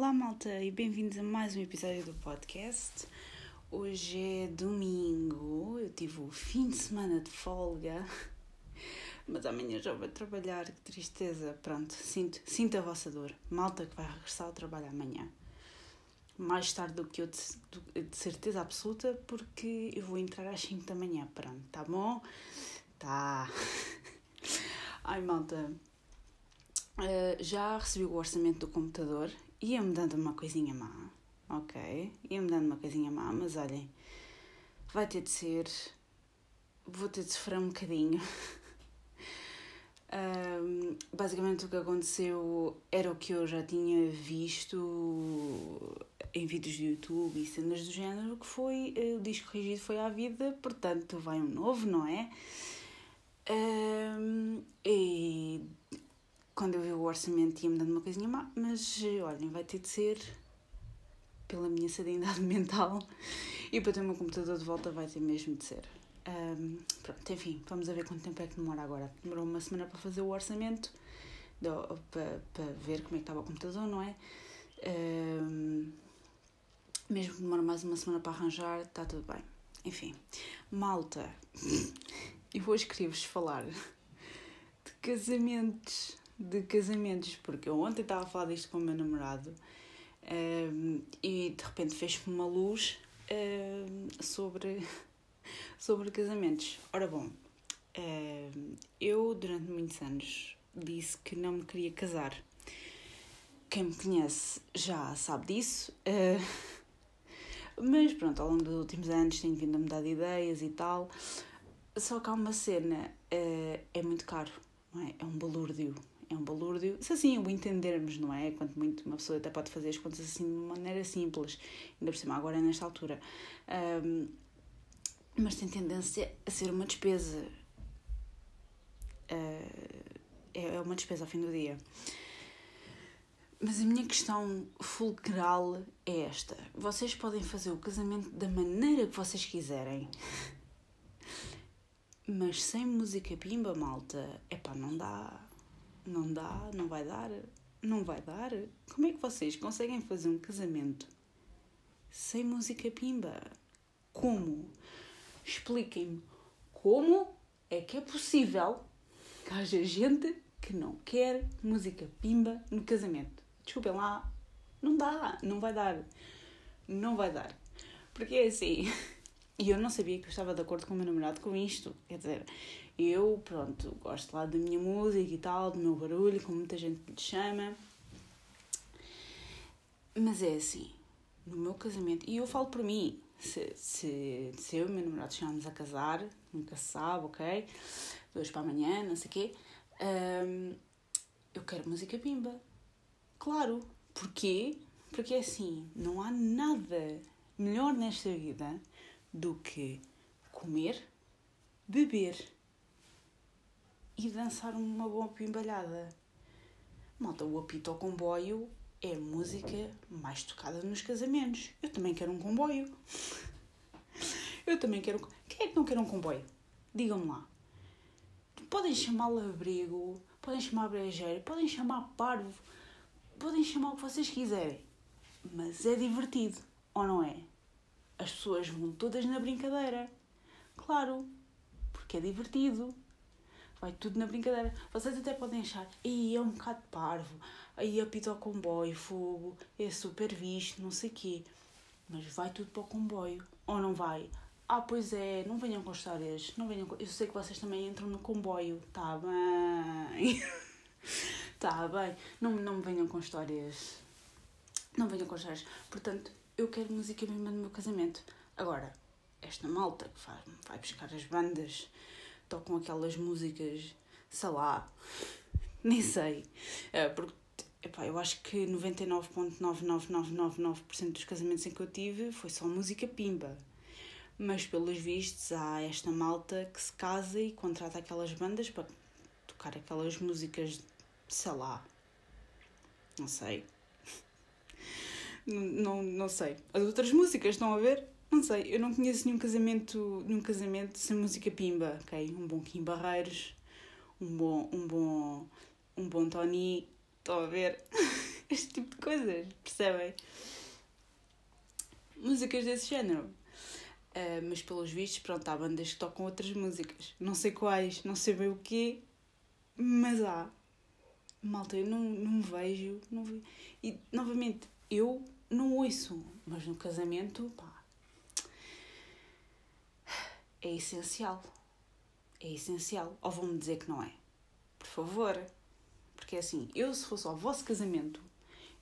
Olá, malta, e bem-vindos a mais um episódio do podcast. Hoje é domingo, eu tive o fim de semana de folga, mas amanhã já vou trabalhar, que tristeza. Pronto, sinto, sinto a vossa dor. Malta que vai regressar ao trabalho amanhã. Mais tarde do que eu, de, de certeza absoluta, porque eu vou entrar às 5 da manhã. Pronto, tá bom? Tá. Ai, malta, Uh, já recebi o orçamento do computador ia-me dando uma coisinha má, ok? Ia-me dando uma coisinha má, mas olhem, vai ter de ser. Vou ter de sofrer um bocadinho. um, basicamente, o que aconteceu era o que eu já tinha visto em vídeos do YouTube e cenas do género, que foi uh, o disco corrigido foi à vida, portanto, vai um novo, não é? Um, e quando eu vi o orçamento ia-me dando uma coisinha má, mas olhem, vai ter de ser pela minha serenidade mental e para ter o meu computador de volta vai ter mesmo de ser. Um, pronto, enfim, vamos ver quanto tempo é que demora agora. Demorou uma semana para fazer o orçamento, para, para ver como é que estava o computador, não é? Um, mesmo que demore mais uma semana para arranjar, está tudo bem. Enfim, malta, eu hoje queria-vos falar de casamentos de casamentos, porque eu ontem estava a falar disto com o meu namorado um, ehm, e de repente fez-me uma luz um, ehm, sobre, sobre casamentos. Ora bom, um, ehm, eu durante muitos anos disse que não me queria casar. Quem me conhece já sabe disso. Uh, mas pronto, ao longo dos últimos anos tenho vindo a mudar de ideias e tal. Só que há uma cena, uh, é muito caro, é? É um balúrdio é um balúrdio, se assim o entendermos, não é? Quanto muito uma pessoa até pode fazer as contas assim de maneira simples, ainda por cima agora nesta altura. Um, mas tem tendência a ser uma despesa. Uh, é uma despesa ao fim do dia. Mas a minha questão fulcral é esta: vocês podem fazer o casamento da maneira que vocês quiserem, mas sem música pimba, malta, é pá, não dá não dá, não vai dar, não vai dar. Como é que vocês conseguem fazer um casamento sem música pimba? Como? Expliquem-me como é que é possível que haja gente que não quer música pimba no casamento. Desculpem lá, não dá, não vai dar. Não vai dar. Porque é assim. E eu não sabia que eu estava de acordo com o meu namorado com isto. Quer dizer, eu, pronto, gosto lá da minha música e tal, do meu barulho, como muita gente lhe chama. Mas é assim, no meu casamento, e eu falo por mim, se, se, se eu e o meu namorado chegarmos a casar, nunca se sabe, ok? Dois para amanhã, não sei o quê, hum, eu quero música pimba. Claro. Porquê? Porque é assim, não há nada melhor nesta vida do que comer, beber e dançar uma boa pimbalhada. Malta, o apito ao comboio é a música mais tocada nos casamentos. Eu também quero um comboio. Eu também quero. Quem é que não quer um comboio? Digam-me lá. Podem chamá-lo abrigo, podem chamar brejeiro, podem chamar parvo, podem chamar o que vocês quiserem. Mas é divertido, ou não é? As pessoas vão todas na brincadeira. Claro, porque é divertido. Vai tudo na brincadeira. Vocês até podem achar, aí é um bocado parvo, aí apita o comboio, fogo, é super visto, não sei o quê. Mas vai tudo para o comboio. Ou não vai? Ah, pois é, não venham com histórias. Não venham com... Eu sei que vocês também entram no comboio. Tá bem. tá bem. Não, não venham com histórias. Não venham com histórias. Portanto, eu quero música mesmo no meu casamento. Agora, esta malta que faz, vai buscar as bandas, tocam aquelas músicas, sei lá, nem sei. É, porque epá, eu acho que 99,99999% dos casamentos em que eu tive foi só música pimba. Mas pelos vistos há esta malta que se casa e contrata aquelas bandas para tocar aquelas músicas, sei lá, não sei não, não sei. As outras músicas estão a ver? Não sei, eu não conheço nenhum casamento, nenhum casamento sem música pimba, ok? Um bom Kim Barreiros, um bom, um bom, um bom Tony, estão a ver? este tipo de coisas, percebem? Músicas desse género. Uh, mas pelos vistos, pronto, há bandas que tocam outras músicas. Não sei quais, não sei bem o quê, mas há. Malta, eu não, não vejo. Não vejo. E, novamente, eu não ouço, mas no casamento, pá, é essencial. É essencial. Ou vão-me dizer que não é? Por favor. Porque assim, eu se fosse ao vosso casamento,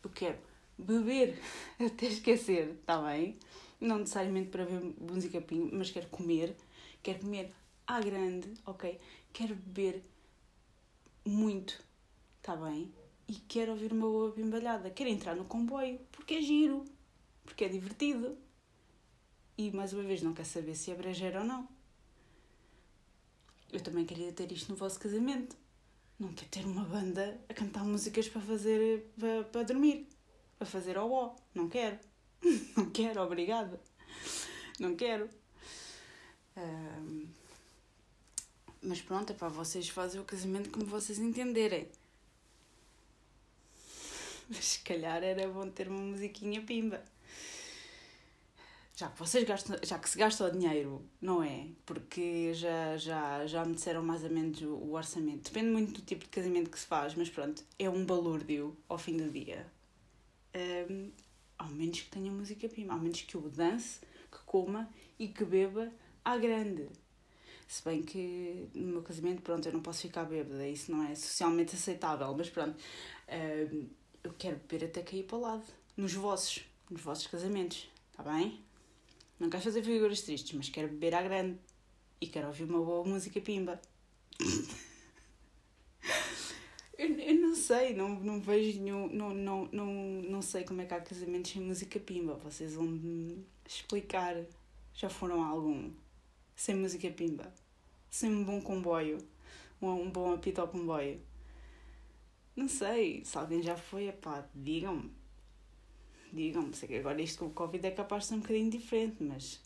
eu quero beber até esquecer, está bem? Não necessariamente para ver música pim, mas quero comer. Quero comer à grande, ok? Quero beber muito, está bem? E quero ouvir uma boa bimbalhada. Quero entrar no comboio, porque é giro, porque é divertido. E mais uma vez, não quer saber se é brejeiro ou não. Eu também queria ter isto no vosso casamento. Não quero ter uma banda a cantar músicas para fazer. para, para dormir. Para fazer ao ó. Não quero. Não quero, obrigada. Não quero. Um, mas pronto, é para vocês fazem o casamento como vocês entenderem. Mas se calhar era bom ter uma musiquinha pimba já que vocês gastam, já que se gasta o dinheiro, não é? Porque já, já, já me disseram mais ou menos o, orçamento. Depende muito do tipo de casamento que se faz, mas pronto, é um balúrdio ao fim do dia. Um, ao menos que tenha música prima, ao menos que eu dance, que coma e que beba à grande. Se bem que no meu casamento, pronto, eu não posso ficar bêbada, isso não é socialmente aceitável, mas pronto, um, eu quero beber até cair para o lado, nos vossos, nos vossos casamentos, está bem? Não quero fazer figuras tristes, mas quero beber à grande. E quero ouvir uma boa música pimba. eu, eu não sei, não, não vejo nenhum. Não, não, não, não sei como é que há casamentos sem música pimba. Vocês vão me explicar. Já foram a algum? Sem música pimba? Sem um bom comboio? Um, um bom apito ao comboio? Não sei. Se alguém já foi, pá, digam-me digam-me, sei que agora isto com o Covid é capaz de ser um bocadinho diferente, mas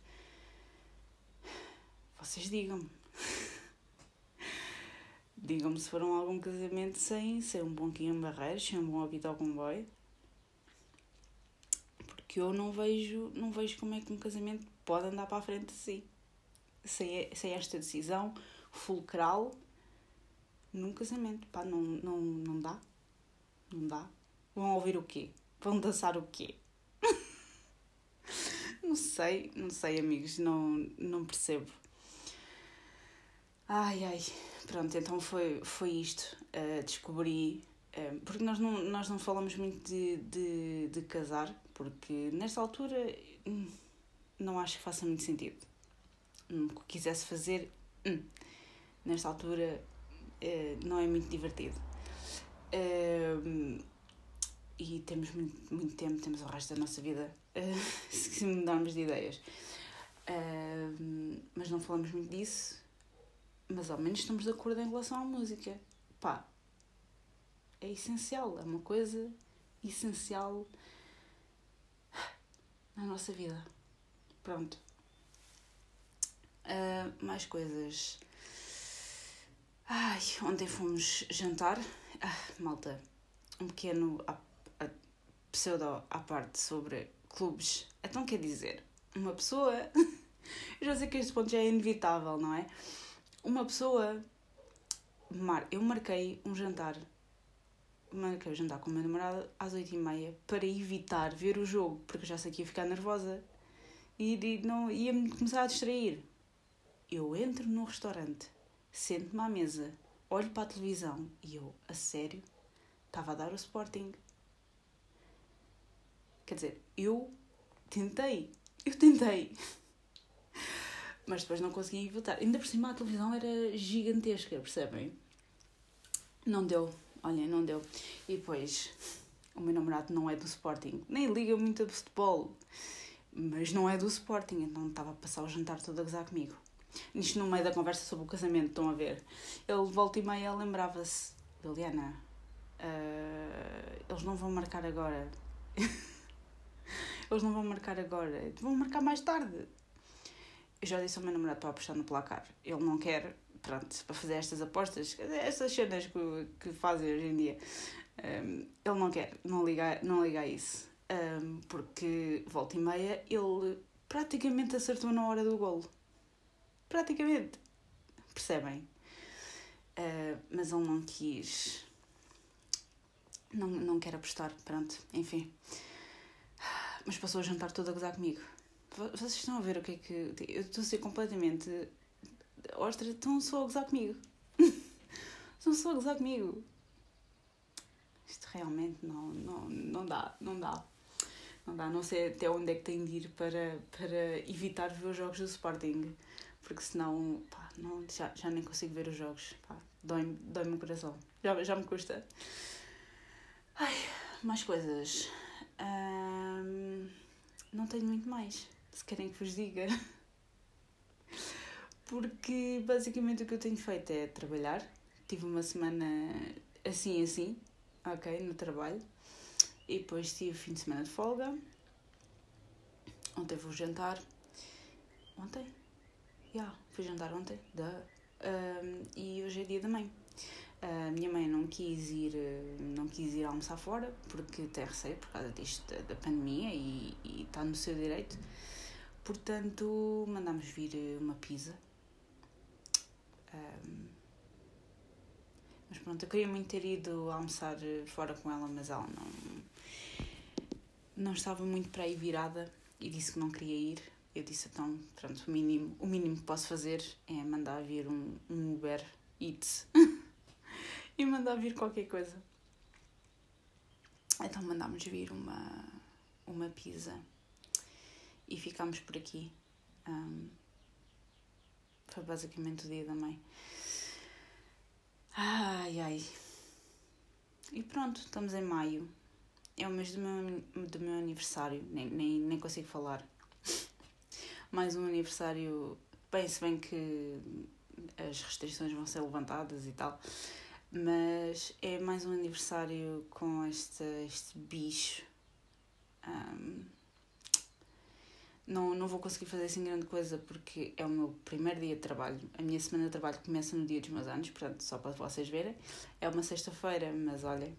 vocês digam-me. digam-me se foram algum casamento sem, sem um bom Quinham Barreiros, sem um bom ao comboio. Porque eu não vejo, não vejo como é que um casamento pode andar para a frente assim. Sem, sem esta decisão fulcral num casamento. Pá, não, não, não dá. Não dá. Vão ouvir o quê? Vão dançar o quê? não sei, não sei, amigos, não, não percebo. Ai, ai, pronto, então foi, foi isto. Uh, descobri. Uh, porque nós não, nós não falamos muito de, de, de casar, porque nesta altura hum, não acho que faça muito sentido. Hum, que quisesse fazer, hum, nesta altura uh, não é muito divertido. Uh, e temos muito, muito tempo, temos o resto da nossa vida uh, se mudarmos de ideias. Uh, mas não falamos muito disso, mas ao menos estamos de acordo em relação à música. Pá, é essencial, é uma coisa essencial na nossa vida. Pronto. Uh, mais coisas. Ai, ontem fomos jantar. Ah, malta, um pequeno pseudo à parte sobre clubes. Então quer dizer, uma pessoa. já sei que este ponto já é inevitável, não é? Uma pessoa. Mar... Eu marquei um jantar. Marquei o jantar com a minha namorada às 8h30 para evitar ver o jogo, porque eu já sei que ia ficar nervosa e, e não ia-me começar a distrair. Eu entro no restaurante, sento-me à mesa, olho para a televisão e eu, a sério, estava a dar o Sporting. Quer dizer, eu tentei, eu tentei. Mas depois não consegui votar. Ainda por cima a televisão era gigantesca, percebem? Não deu, olhem, não deu. E depois, o meu namorado não é do Sporting, nem liga muito a futebol, mas não é do Sporting, então estava a passar o jantar todo a gozar comigo. Isto no meio da conversa sobre o casamento, estão a ver? Ele volta e meia lembrava-se, Liliana, uh, eles não vão marcar agora. Eles não vão marcar agora, vão marcar mais tarde. Eu já disse ao meu namorado para apostar no placar. Ele não quer, pronto, para fazer estas apostas, estas cenas que, que fazem hoje em dia. Um, ele não quer, não liga, não liga a isso. Um, porque, volta e meia, ele praticamente acertou na hora do golo. Praticamente. Percebem? Uh, mas ele não quis. Não, não quer apostar, pronto, enfim. Mas passou a jantar todo a gozar comigo. Vocês estão a ver o que é que. Eu estou a ser completamente. Ostra, estão só a gozar comigo. estão só a gozar comigo. Isto realmente não, não, não dá, não dá. Não dá, não sei até onde é que tenho de ir para, para evitar ver os jogos do Sporting. Porque senão, pá, não, já, já nem consigo ver os jogos. Dói-me dói o coração. Já, já me custa. Ai, mais coisas. não tenho muito mais. Se querem que vos diga. Porque basicamente o que eu tenho feito é trabalhar. Tive uma semana assim, assim, ok, no trabalho. E depois tive fim de semana de folga. Ontem vou jantar. Ontem? Yeah, fui jantar ontem. Da. Um, e hoje é dia da mãe. A minha mãe não quis ir, não quis ir almoçar fora porque tem receio por causa disto da, pandemia e, e está no seu direito. Portanto, mandámos vir uma pizza. Um, mas pronto, eu queria muito ter ido almoçar fora com ela, mas ela não, não estava muito para aí virada e disse que não queria ir. Eu disse então, pronto, o mínimo, o mínimo que posso fazer é mandar vir um, um Uber Eats e mandar vir qualquer coisa. Então mandámos vir uma, uma pizza e ficámos por aqui. Um, foi basicamente o dia da mãe. Ai ai. E pronto, estamos em maio. É o mês do meu, do meu aniversário. Nem, nem, nem consigo falar. Mais um aniversário. Bem, se bem que as restrições vão ser levantadas e tal. Mas é mais um aniversário com este, este bicho. Um, não, não vou conseguir fazer assim grande coisa porque é o meu primeiro dia de trabalho. A minha semana de trabalho começa no dia dos meus anos, portanto, só para vocês verem. É uma sexta-feira, mas olhem,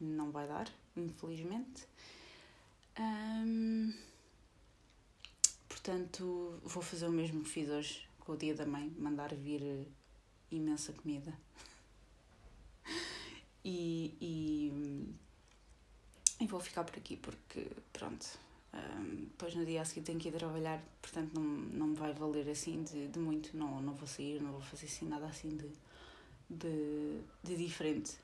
não vai dar, infelizmente. Portanto, vou fazer o mesmo que fiz hoje com o dia da mãe: mandar vir imensa comida. e, e, e vou ficar por aqui porque, pronto um, depois no dia a seguir tenho que ir trabalhar, portanto não, não me vai valer assim de, de muito, não, não vou sair, não vou fazer assim nada assim de, de, de diferente.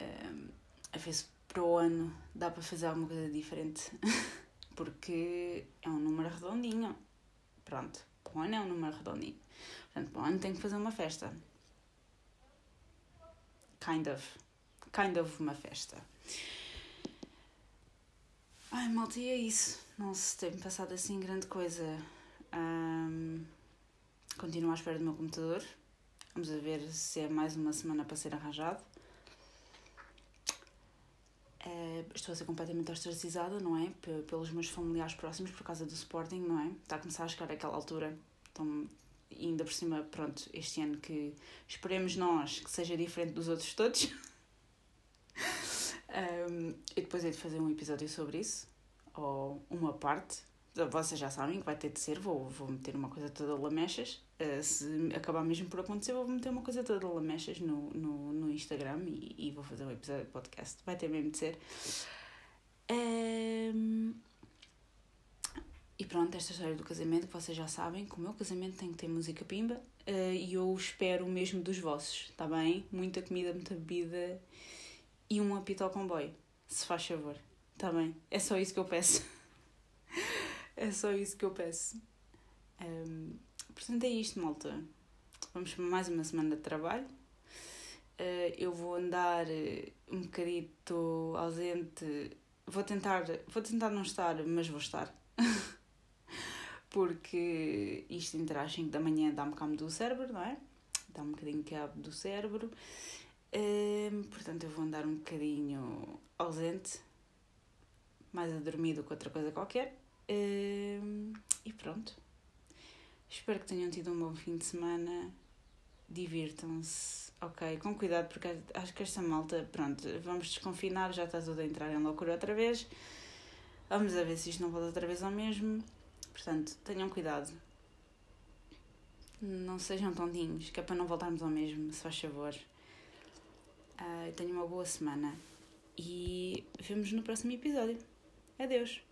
Um, a ver se para o ano dá para fazer alguma coisa diferente, porque é um número redondinho. Pronto, para o ano é um número redondinho. Portanto, para o ano tenho que fazer uma festa. Kind of. Kind of uma festa. Ai, malta, e é isso. Não se tem passado assim grande coisa. Um, continuo à espera do meu computador. Vamos ver se é mais uma semana para ser arranjado. Uh, estou a ser completamente ostracizada, não é? P pelos meus familiares próximos por causa do Sporting, não é? Está a começar a chegar àquela altura. Então, ainda por cima, pronto, este ano que esperemos nós que seja diferente dos outros todos. Um, e depois hei de fazer um episódio sobre isso, ou uma parte. Vocês já sabem que vai ter de ser, vou, vou meter uma coisa toda lamechas. Uh, se acabar mesmo por acontecer, vou meter uma coisa toda lamechas no, no, no Instagram e, e vou fazer um episódio de podcast. Vai ter mesmo de ser. Um, e pronto, esta história do casamento, vocês já sabem, que o meu casamento tem que ter música pimba uh, e eu espero o mesmo dos vossos, está bem? Muita comida, muita bebida e um apito ao comboio, se faz favor. Está bem? É só isso que eu peço. é só isso que eu peço. Um, portanto, é isto, malta. Vamos para mais uma semana de trabalho. Uh, eu vou andar eh, um bocadito ausente. Vou tentar, vou tentar não estar, mas vou estar. Porque isto entre às 5 da manhã dá-me cabo do cérebro, não é? Dá-me um bocadinho cabo do cérebro. Portanto, eu vou andar um bocadinho ausente, mais a dormir do que outra coisa qualquer. E pronto. Espero que tenham tido um bom fim de semana. Divirtam-se. ok? Com cuidado, porque acho que esta malta, pronto, vamos desconfinar, já está a entrar em loucura outra vez. Vamos a ver se isto não volta outra vez ao mesmo. Portanto, tenham cuidado. Não sejam tontinhos, que é para não voltarmos ao mesmo, se faz favor. Uh, tenham uma boa semana e vemos no próximo episódio. Adeus!